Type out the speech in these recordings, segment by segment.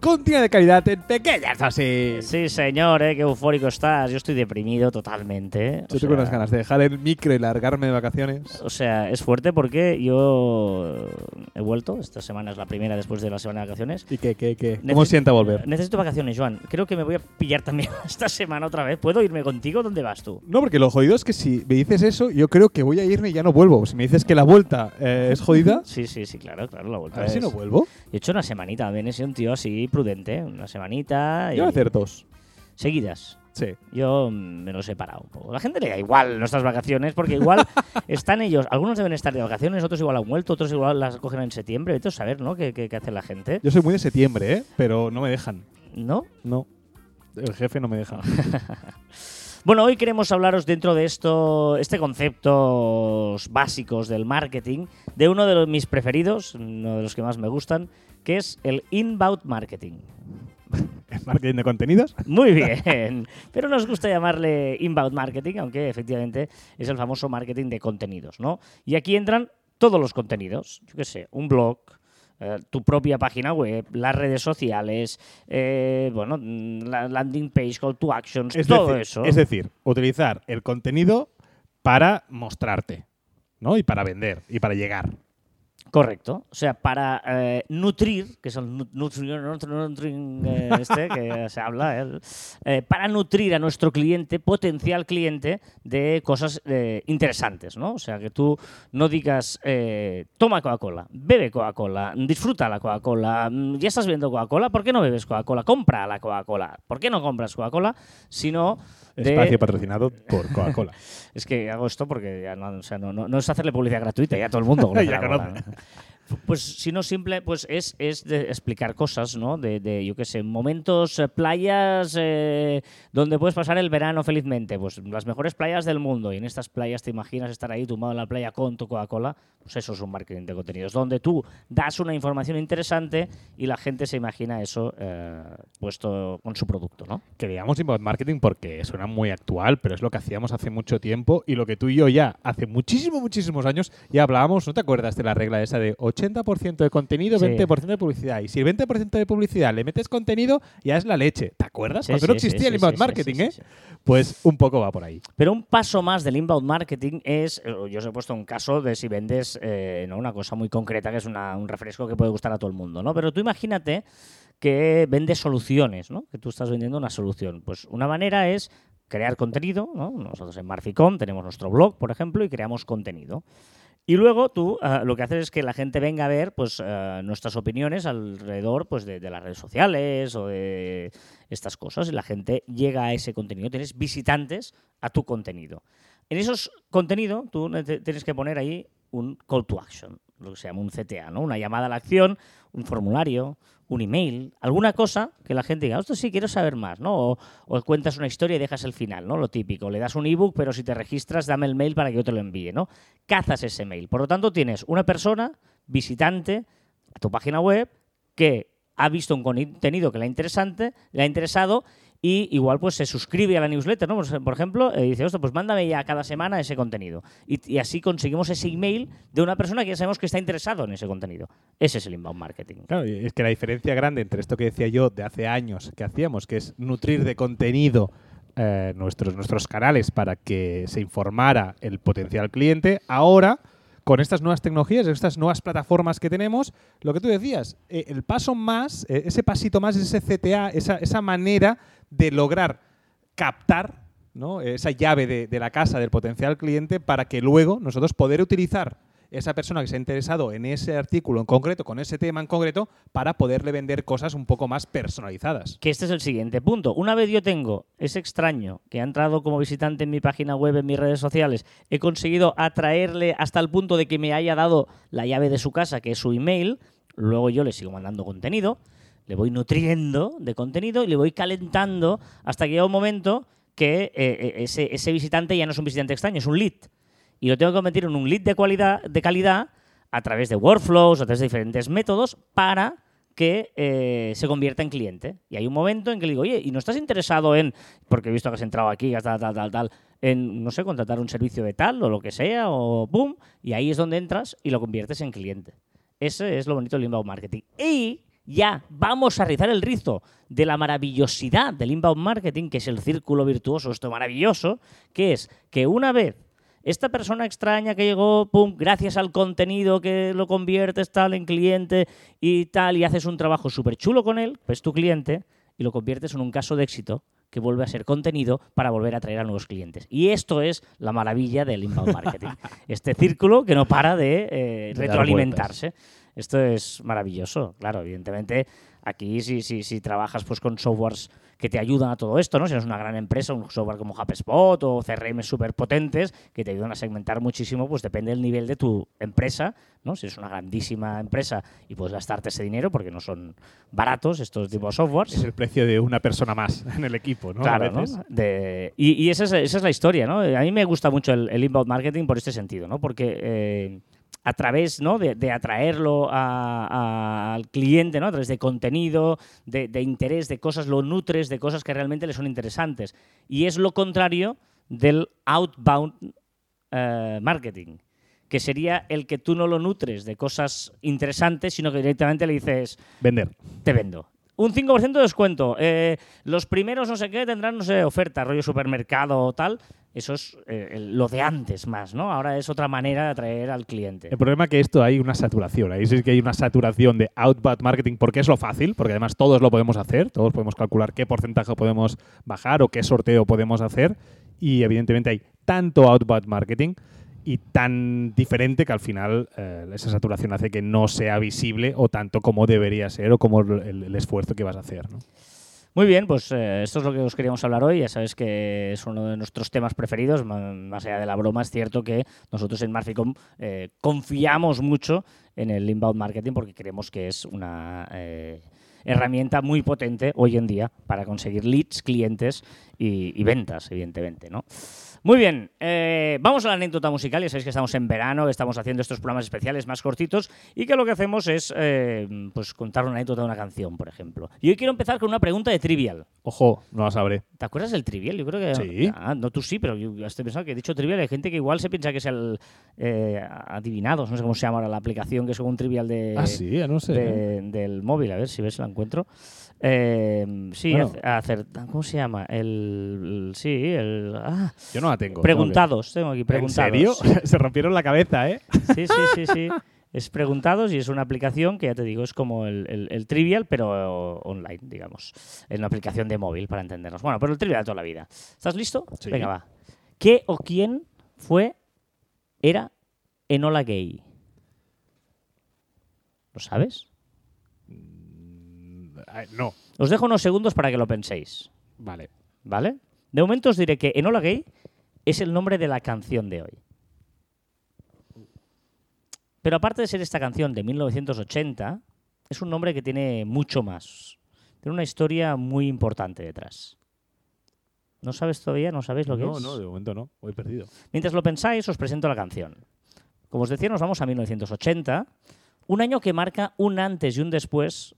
Contenido de calidad en pequeñas dosis. Sí, señor, ¿eh? qué eufórico estás. Yo estoy deprimido totalmente. Yo tengo unas ganas de dejar el micro y largarme de vacaciones. O sea, es fuerte porque yo he vuelto. Esta semana es la primera después de la semana de vacaciones. ¿Y qué, qué, qué? ¿Cómo sienta volver? Necesito vacaciones, Joan. Creo que me voy a pillar también esta semana otra vez. ¿Puedo irme contigo? ¿Dónde vas tú? No, porque lo jodido es que si me dices eso, yo creo que voy a irme y ya no vuelvo. Si me dices que la vuelta eh, es jodida, Sí, sí, sí, claro, claro. La vuelta a ver si no vuelvo. He hecho una semanita también. He sido un tío así prudente. Una semanita. Yo voy a y- hacer dos. Seguidas. Sí. Yo me los he parado. un poco. La gente le da igual nuestras vacaciones porque igual están ellos. Algunos deben estar de vacaciones, otros igual han vuelto, otros igual las cogen en septiembre. Vete a saber, ¿no? ¿Qué, qué- qué hace la gente? Yo soy muy de septiembre, ¿eh? Pero no me dejan. ¿No? No. El jefe no me deja. Bueno, hoy queremos hablaros dentro de esto, este conceptos básicos del marketing, de uno de los, mis preferidos, uno de los que más me gustan, que es el inbound marketing. ¿Es marketing de contenidos? Muy bien, pero nos gusta llamarle inbound marketing, aunque efectivamente es el famoso marketing de contenidos, ¿no? Y aquí entran todos los contenidos, yo qué sé, un blog, eh, tu propia página web, las redes sociales, eh, bueno, mm, la landing page, call to actions, Es todo decir, eso. Es decir, utilizar el contenido para mostrarte, ¿no? Y para vender, y para llegar. Correcto. O sea, para eh, nutrir, que es el nu- nutri- eh, este que se habla, eh, para nutrir a nuestro cliente, potencial cliente, de cosas eh, interesantes, ¿no? O sea, que tú no digas, eh, toma Coca-Cola, bebe Coca-Cola, disfruta la Coca-Cola, mm, ya estás viendo Coca-Cola, ¿por qué no bebes Coca-Cola? Compra la Coca-Cola. ¿Por qué no compras Coca-Cola? Sino de... Espacio patrocinado por Coca-Cola. Es que hago esto porque ya no, o sea, no, no- no es hacerle publicidad gratuita, ya todo el mundo conoce Ya la cola, conoce. ¿no? Pues si no simple, pues es, es de explicar cosas, ¿no? De, de, yo qué sé, momentos, eh, playas eh, donde puedes pasar el verano felizmente, pues las mejores playas del mundo. Y en estas playas te imaginas estar ahí tumbado en la playa con tu Coca-Cola, pues eso es un marketing de contenidos, donde tú das una información interesante y la gente se imagina eso eh, puesto con su producto, ¿no? que digamos marketing porque suena muy actual, pero es lo que hacíamos hace mucho tiempo y lo que tú y yo ya hace muchísimos, muchísimos años ya hablábamos, ¿no te acuerdas de la regla esa de 80% de contenido, Sí. 20% de publicidad? Y si el 20% de publicidad le metes contenido, ya es la leche. ¿Te acuerdas? Sí, Cuando no sí, existía el inbound marketing, ¿eh? Pues un poco va por ahí. Pero un paso más del inbound marketing es, eh, yo os he puesto un caso de si vendes eh, ¿no? una cosa muy concreta, que es una- un refresco que puede gustar a todo el mundo, ¿no? Pero tú imagínate que vendes soluciones, ¿no? Que tú estás vendiendo una solución. Pues una manera es crear contenido, ¿no? Nosotros en Marficom tenemos nuestro blog, por ejemplo, y creamos contenido. Y luego tú eh, lo que haces es que la gente venga a ver pues, eh, nuestras opiniones alrededor pues, de, de las redes sociales o de estas cosas. Y la gente llega a ese contenido. Tienes visitantes a tu contenido. En esos contenidos tú tienes que poner ahí un call to action, lo que se llama un CTA, ¿no? Una llamada a la acción, un formulario, un email, alguna cosa que la gente diga, esto sí, quiero saber más, ¿no? O, o cuentas una historia y dejas el final, ¿no? Lo típico, le das un ebook, pero si te registras, dame el mail para que yo te lo envíe, ¿no? Cazas ese mail. Por lo tanto, tienes una persona, visitante, a tu página web, que ha visto un contenido que le ha, interesante, le ha interesado y igual pues se suscribe a la newsletter, ¿no? Pues, Por ejemplo, eh, dice, ostras, pues mándame ya cada semana ese contenido. Y, así conseguimos ese email de una persona que ya sabemos que está interesado en ese contenido. Ese es el inbound marketing. Claro, es que la diferencia grande entre esto que decía yo de hace años que hacíamos, que es nutrir de contenido eh, nuestros, nuestros canales para que se informara el potencial cliente, ahora con estas nuevas tecnologías, estas nuevas plataformas que tenemos, lo que tú decías, eh, el paso más, eh, ese pasito más, ese CTA, esa, esa manera de lograr captar esa llave de, de la casa del potencial cliente para que luego nosotros poder utilizar esa persona que se ha interesado en ese artículo en concreto, con ese tema en concreto, para poderle vender cosas un poco más personalizadas. Que este es el siguiente punto. Una vez yo tengo ese extraño que ha entrado como visitante en mi página web, en mis redes sociales, he conseguido atraerle hasta el punto de que me haya dado la llave de su casa, que es su email, luego yo le sigo mandando contenido, le voy nutriendo de contenido y le voy calentando hasta que llega un momento que eh, eh, ese, ese visitante ya no es un visitante extraño, es un lead. Y lo tengo que convertir en un lead de, cualidad, de calidad a través de workflows, a través de diferentes métodos para que eh, se convierta en cliente. Y hay un momento en que le digo, oye, ¿y no estás interesado en, porque he visto que has entrado aquí, tal, tal, tal, tal, en, no sé, contratar un servicio de tal o lo que sea, o boom, y ahí es donde entras y lo conviertes en cliente. Ese es lo bonito del inbound marketing. Y ya vamos a rizar el rizo de la maravillosidad del inbound marketing, que es el círculo virtuoso, esto maravilloso, que es que una vez esta persona extraña que llegó, pum, gracias al contenido que lo conviertes tal en cliente y tal, y haces un trabajo súper chulo con él, pues tu cliente, y lo conviertes en un caso de éxito que vuelve a ser contenido para volver a atraer a nuevos clientes. Y esto es la maravilla del inbound marketing. este círculo que no para de, eh, retroalimentarse. Esto es maravilloso, claro, evidentemente. Aquí si, si, si trabajas pues, con softwares que te ayudan a todo esto, ¿no? Si eres una gran empresa, un software como HubSpot o CRM súper potentes que te ayudan a segmentar muchísimo, pues depende del nivel de tu empresa, ¿no? Si es una grandísima empresa y puedes gastarte ese dinero porque no son baratos estos tipos de softwares. Es el precio de una persona más en el equipo, ¿no? Claro, ¿no? De, y, y esa, es, esa, es, la historia, ¿no? A mí me gusta mucho el, el inbound marketing por este sentido, ¿no? Porque... Eh, a través ¿no? de, de atraerlo a, a, al cliente, ¿no? a través de contenido, de, de, interés, de cosas, lo nutres de cosas que realmente le son interesantes. Y es lo contrario del outbound uh, marketing, que sería el que tú no lo nutres de cosas interesantes, sino que directamente le dices... Vender. Te vendo un 5% de descuento. Eh, los primeros no sé qué tendrán, no sé, oferta, rollo supermercado o tal. Eso es eh, lo de antes más, ¿no? Ahora es otra manera de atraer al cliente. El problema es que esto hay una saturación. Ahí sí que hay una saturación de outbound marketing porque es lo fácil, porque además todos lo podemos hacer, todos podemos calcular qué porcentaje podemos bajar o qué sorteo podemos hacer. Y evidentemente hay tanto outbound marketing y tan diferente que al final eh, esa saturación hace que no sea visible o tanto como debería ser o como el, el esfuerzo que vas a hacer. ¿no? Muy bien, pues eh, esto es lo que os queríamos hablar hoy. Ya sabes que es uno de nuestros temas preferidos. Más allá de la broma, es cierto que nosotros en Marficom eh, confiamos mucho en el inbound marketing porque creemos que es una eh, herramienta muy potente hoy en día para conseguir leads, clientes y, y ventas, evidentemente, ¿no? Muy bien, eh, vamos a la anécdota musical. Ya sabéis que estamos en verano, que estamos haciendo estos programas especiales más cortitos y que lo que hacemos es eh, pues contar una anécdota de una canción, por ejemplo. Y hoy quiero empezar con una pregunta de trivial. Ojo, no la sabré. ¿Te acuerdas del trivial? Yo creo que. Sí. Ah, no, tú sí, pero yo estoy pensando que he dicho trivial. Hay gente que igual se piensa que es el eh, Adivinados, no sé cómo se llama ahora la aplicación, que es como un trivial de, ah, sí, ya no sé. de, del móvil. A ver si ves la encuentro. Eh, sí, bueno. hacer, ¿cómo se llama? El, el sí, el ah, Yo no la tengo. Preguntados, tengo aquí preguntados. ¿En serio? se rompieron la cabeza, ¿eh? Sí, sí, sí, sí. Es preguntados y es una aplicación que ya te digo, es como el, el, el trivial, pero online, digamos. Es una aplicación de móvil para entendernos. Bueno, pero el trivial de toda la vida. ¿Estás listo? Sí. Venga, va. ¿Qué o quién fue, era Enola Gay? ¿Lo sabes? No. Os dejo unos segundos para que lo penséis. Vale. ¿Vale? De momento os diré que Enola Gay es el nombre de la canción de hoy. Pero aparte de ser esta canción de 1980, es un nombre que tiene mucho más. Tiene una historia muy importante detrás. ¿No sabes todavía? ¿No sabéis lo que no, es? No, de momento no. Voy perdido. Mientras lo pensáis, os presento la canción. Como os decía, nos vamos a 1980, un año que marca un antes y un después,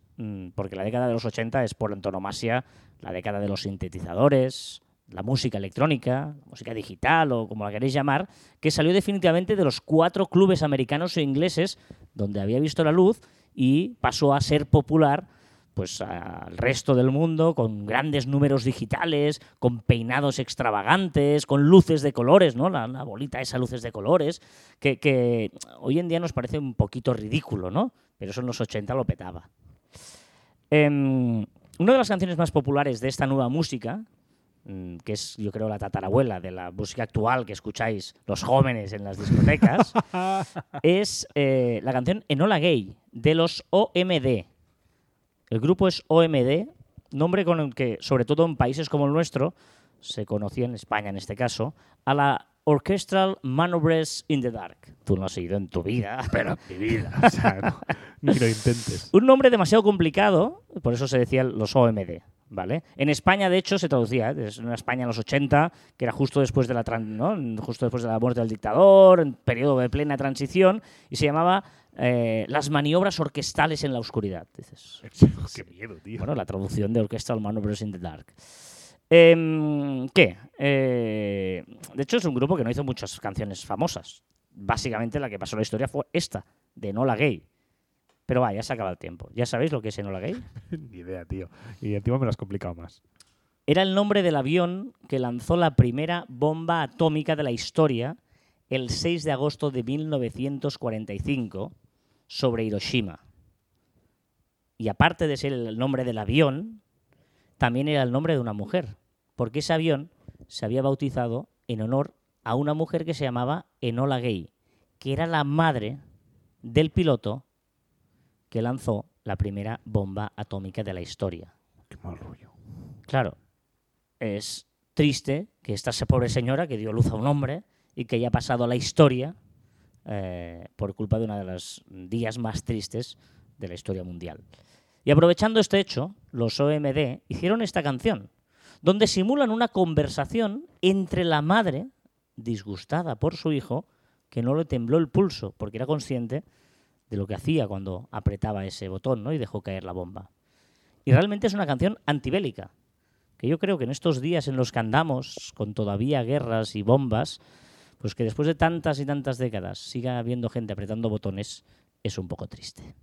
porque la década de los 80 es por antonomasia la década de los sintetizadores, la música electrónica, música digital o como la queréis llamar, que salió definitivamente de los cuatro clubes americanos e ingleses donde había visto la luz y pasó a ser popular pues al resto del mundo con grandes números digitales, con peinados extravagantes, con luces de colores, ¿no? La, la bolita esa luces de colores, que, que, hoy en día nos parece un poquito ridículo, ¿no? Pero eso en los 80 lo petaba. Eh, una de las canciones más populares de esta nueva música, que es yo creo la tatarabuela de la música actual que escucháis los jóvenes en las discotecas, es eh, la canción Enola Gay de los OMD. El grupo es OMD, nombre con el que, sobre todo en países como el nuestro, se conocía en España en este caso, a la Orchestral Maneuvers in the Dark. Tú no has ido en tu vida. Pero en mi vida. O sea, no, ni lo intentes. Un nombre demasiado complicado, por eso se decían los OMD. ¿Vale? En España, de hecho, se traducía, ¿eh? una España en los 80, que era justo después de la ¿no? justo después de la muerte del dictador, en periodo de plena transición, y se llamaba eh, Las maniobras orquestales en la oscuridad. Dices, Qué miedo, tío. bueno, la traducción de Orchestral Maneuvers in the Dark. Em, ¿Qué? Eh, de hecho, es un grupo que no hizo muchas canciones famosas. Básicamente, la que pasó en la historia fue esta, de Enola Gay. Pero va, ya se acaba el tiempo. ¿Ya sabéis lo que es Enola Gay? Ni idea, tío. Y encima me lo has complicado más. Era el nombre del avión que lanzó la primera bomba atómica de la historia el 6 de agosto de 1945 sobre Hiroshima. Y aparte de ser el nombre del avión, también era el nombre de una mujer, porque ese avión se había bautizado en honor a una mujer que se llamaba Enola Gay, que era la madre del piloto que lanzó la primera bomba atómica de la historia. Qué mal rollo. Claro, es triste que esta pobre señora que dio luz a un hombre y que ya ha pasado a la historia eh, por culpa de uno de los días más tristes de la historia mundial. Y aprovechando este hecho, los OMD hicieron esta canción, donde simulan una conversación entre la madre, disgustada por su hijo, que no le tembló el pulso porque era consciente de lo que hacía cuando apretaba ese botón ¿no? y dejó caer la bomba. Y realmente es una canción antibélica, que yo creo que en estos días en los que andamos con todavía guerras y bombas, pues que después de tantas y tantas décadas siga habiendo gente apretando botones es un poco triste.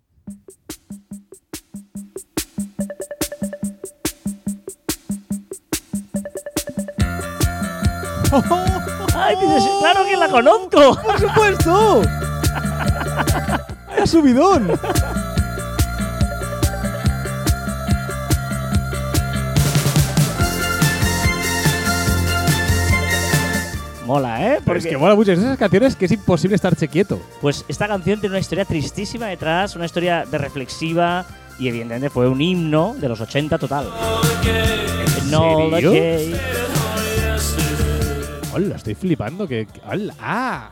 ¡Ay, dices, claro que la conozco! ¡Por supuesto! ¡Vaya subidón! Mola, ¿eh? Pero es que mola mucho. Es esas canciones que es imposible estarse quieto. Pues esta canción tiene una historia tristísima detrás, una historia de reflexiva y evidentemente fue un himno de los 80 total. No. Hola, estoy flipando. Que, hola. ¡Ah!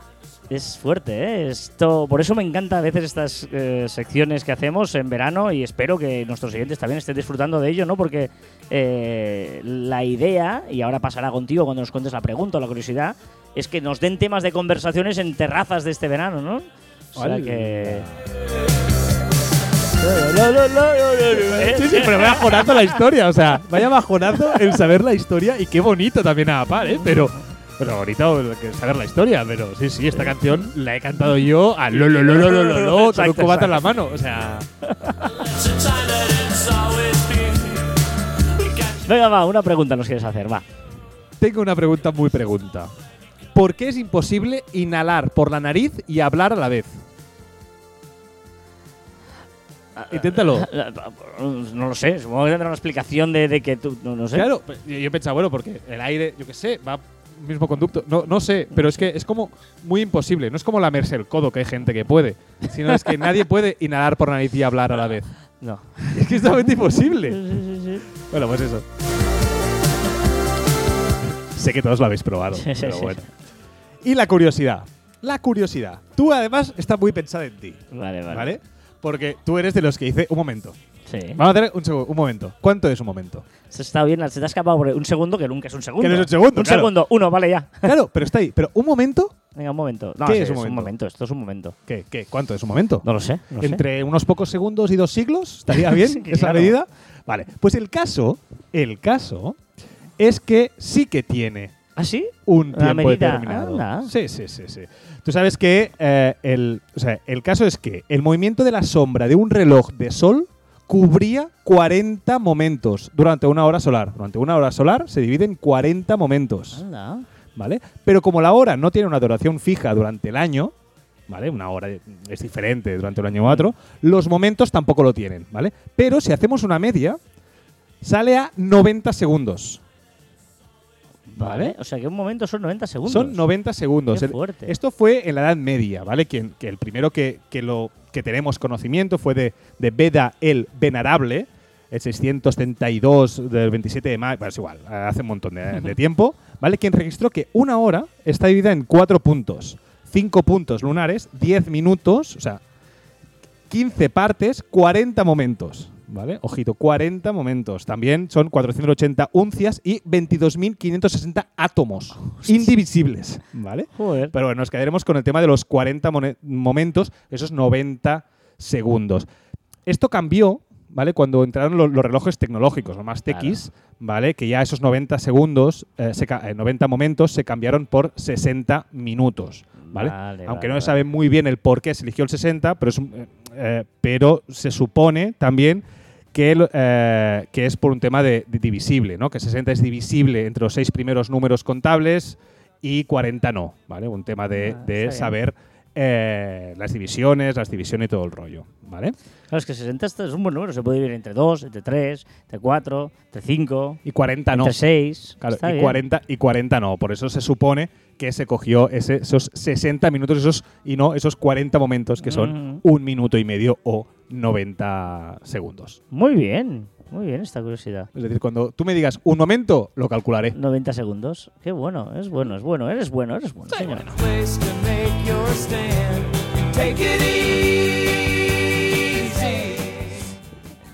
Es fuerte, ¿eh? Esto, por eso me encanta a veces estas eh, secciones que hacemos en verano y espero que nuestros oyentes también estén disfrutando de ello, ¿no? Porque eh, la idea, y ahora pasará contigo cuando nos cuentes la pregunta o la curiosidad, es que nos den temas de conversaciones en terrazas de este verano, ¿no? O sea Hola. que... Sí, sí, pero vaya bajonazo la historia. O sea, vaya bajonazo el saber la historia y qué bonito también a la par, ¿eh? Pero, pero el que saber la historia. Pero sí, sí, esta canción la he cantado yo a lo, lo, lo, lo, lo, lo, lo, con un Exacto, cubata en la mano. O sea, Venga, va, una pregunta nos quieres hacer, va. tengo una pregunta muy pregunta. ¿Por qué es imposible inhalar por la nariz y hablar a la vez? Inténtalo. No lo sé, supongo que tendrá una explicación de, de que tú, no, no sé. Claro, yo yo he pensado, bueno, porque el aire, yo qué sé, va mismo conducto. No, no sé, pero es que es como muy imposible. No es como lamerse el codo, que hay gente que puede, sino es que nadie puede inhalar por nariz y hablar a la vez. No. Es que es totalmente imposible. Sí, sí, sí. Bueno, pues eso. Sé que todos lo habéis probado, pero bueno. Y la curiosidad. La curiosidad. Tú además está muy pensada en ti, Vale, vale. ¿vale? Porque tú eres de los que dice, un momento. Sí. Vamos a hacer un, segu- un momento. ¿Cuánto es un momento? Se está bien, se te ha escapado por un segundo que nunca es un segundo. Que no es un segundo, Un claro. segundo, uno, vale, ya. Claro, pero está ahí. Pero un momento, Venga, un momento. No, ¿Qué sí, es un momento? momento? Esto es un momento. ¿qué? ¿Qué? ¿Cuánto es un momento? No lo sé. No sé. Entre unos pocos segundos y dos siglos, ¿estaría bien Sí, esa claro. medida? Vale, pues el caso, el caso es que sí que tiene ¿Ah, sí? un Una tiempo medida. determinado. Sí, sí, sí, sí. Tú sabes que eh, el, o sea, el caso es que el movimiento de la sombra de un reloj de sol cubría 40 momentos durante una hora solar. Durante una hora solar se divide en 40 momentos. Anda. ¿vale? Pero como la hora no tiene una duración fija durante el año, ¿vale? Una hora es diferente durante el año u otro, los momentos tampoco lo tienen, ¿vale? Pero si hacemos una media, sale a 90 segundos. Vale. O sea que un momento son 90 segundos. Son 90 segundos. Qué fuerte. Esto fue en la Edad Media, ¿vale? Quien, que el primero que, que lo, que tenemos conocimiento fue de, de Beda el Venerable, el 632 del 27 de mayo, bueno, es igual, hace un montón de, de tiempo, ¿vale? Quien registró que una hora está dividida en cuatro puntos. Cinco puntos lunares, 10 minutos, o sea, 15 partes, 40 momentos. ¿Vale? Ojito, 40 momentos. También son 480 uncias y 22.560 átomos indivisibles, ¿vale? Joder. Pero bueno, nos quedaremos con el tema de los 40 mone- momentos, esos 90 segundos. Esto cambió, ¿vale? Cuando entraron lo- los, relojes tecnológicos, los más tequis, ¿vale? Que ya esos 90 segundos, eh, se eh, 90 momentos se cambiaron por 60 minutos, ¿vale? Vale, Aunque no se sabe muy bien el por qué se eligió el 60, pero, es un- eh, eh, pero se supone también que, el, eh, que es por un tema de, de divisible, ¿no? Que 60 es divisible entre los seis primeros números contables y 40 no, ¿vale? Un tema de, Ah, de saber eh, las divisiones, las divisiones y todo el rollo, ¿vale? Claro, es que 60 es un buen número. Se puede dividir entre 2, entre 3, entre 4, entre 5, Y 40 no. entre 6. Claro, y 40, y 40 no. Por eso se supone que se cogió ese- esos 60 minutos esos, y no esos 40 momentos que son Mm. un minuto y medio o 90 segundos. Muy bien, muy bien esta curiosidad. Es decir, cuando tú me digas un momento, lo calcularé. 90 segundos. Qué bueno, es bueno, es bueno. Eres bueno, eres bueno, señor.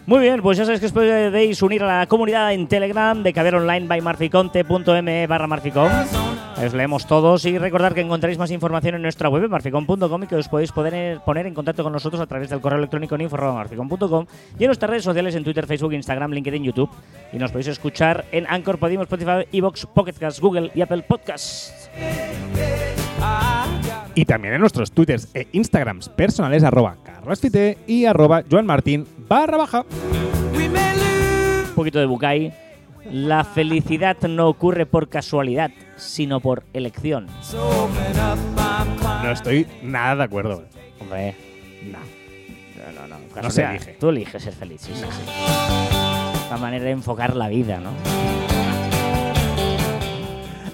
Muy bien, pues ya sabéis que os podéis unir a la comunidad en Telegram de caber online by marficonte.me barra marficom. Os leemos todos y recordar que encontraréis más información en nuestra web marficom.com y que os podéis poder poner en contacto con nosotros a través del correo electrónico en info@marficom.com y en nuestras redes sociales en Twitter, Facebook, Instagram, LinkedIn, YouTube. Y nos podéis escuchar en Anchor, Podimo, Spotify, Evox, Pocket Cast, Google y Apple Podcasts. Y también en nuestros twitters e instagrams personales arroba carlasfite y arroba joanmartin barra baja. Un poquito de Bucay. La felicidad no ocurre por casualidad, sino por elección. No estoy nada de acuerdo. Hombre, no. No, no, no. No se elige. Tú eliges ser feliz, sí, sí, sí. La manera de enfocar la vida, ¿no?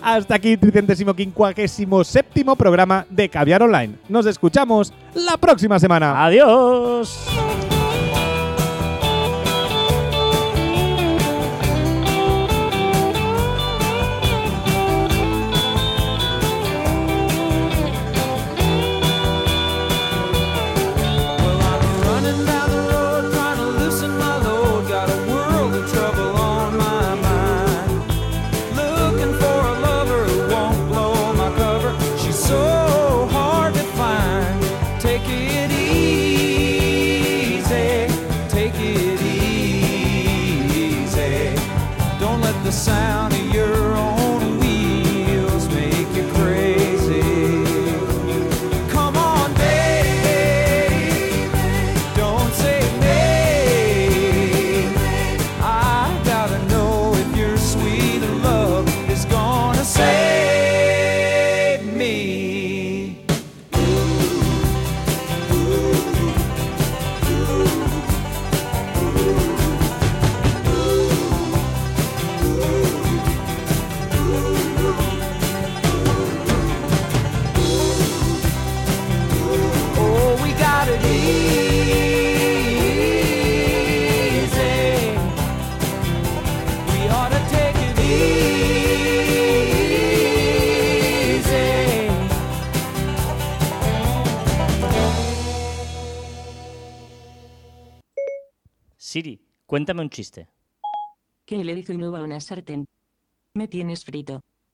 Hasta aquí el 357 programa de Caviar Online. Nos escuchamos la próxima semana. ¡Adiós! The sound cuéntame un chiste. ¿Qué le dice un uva a una sartén? Me tienes frito.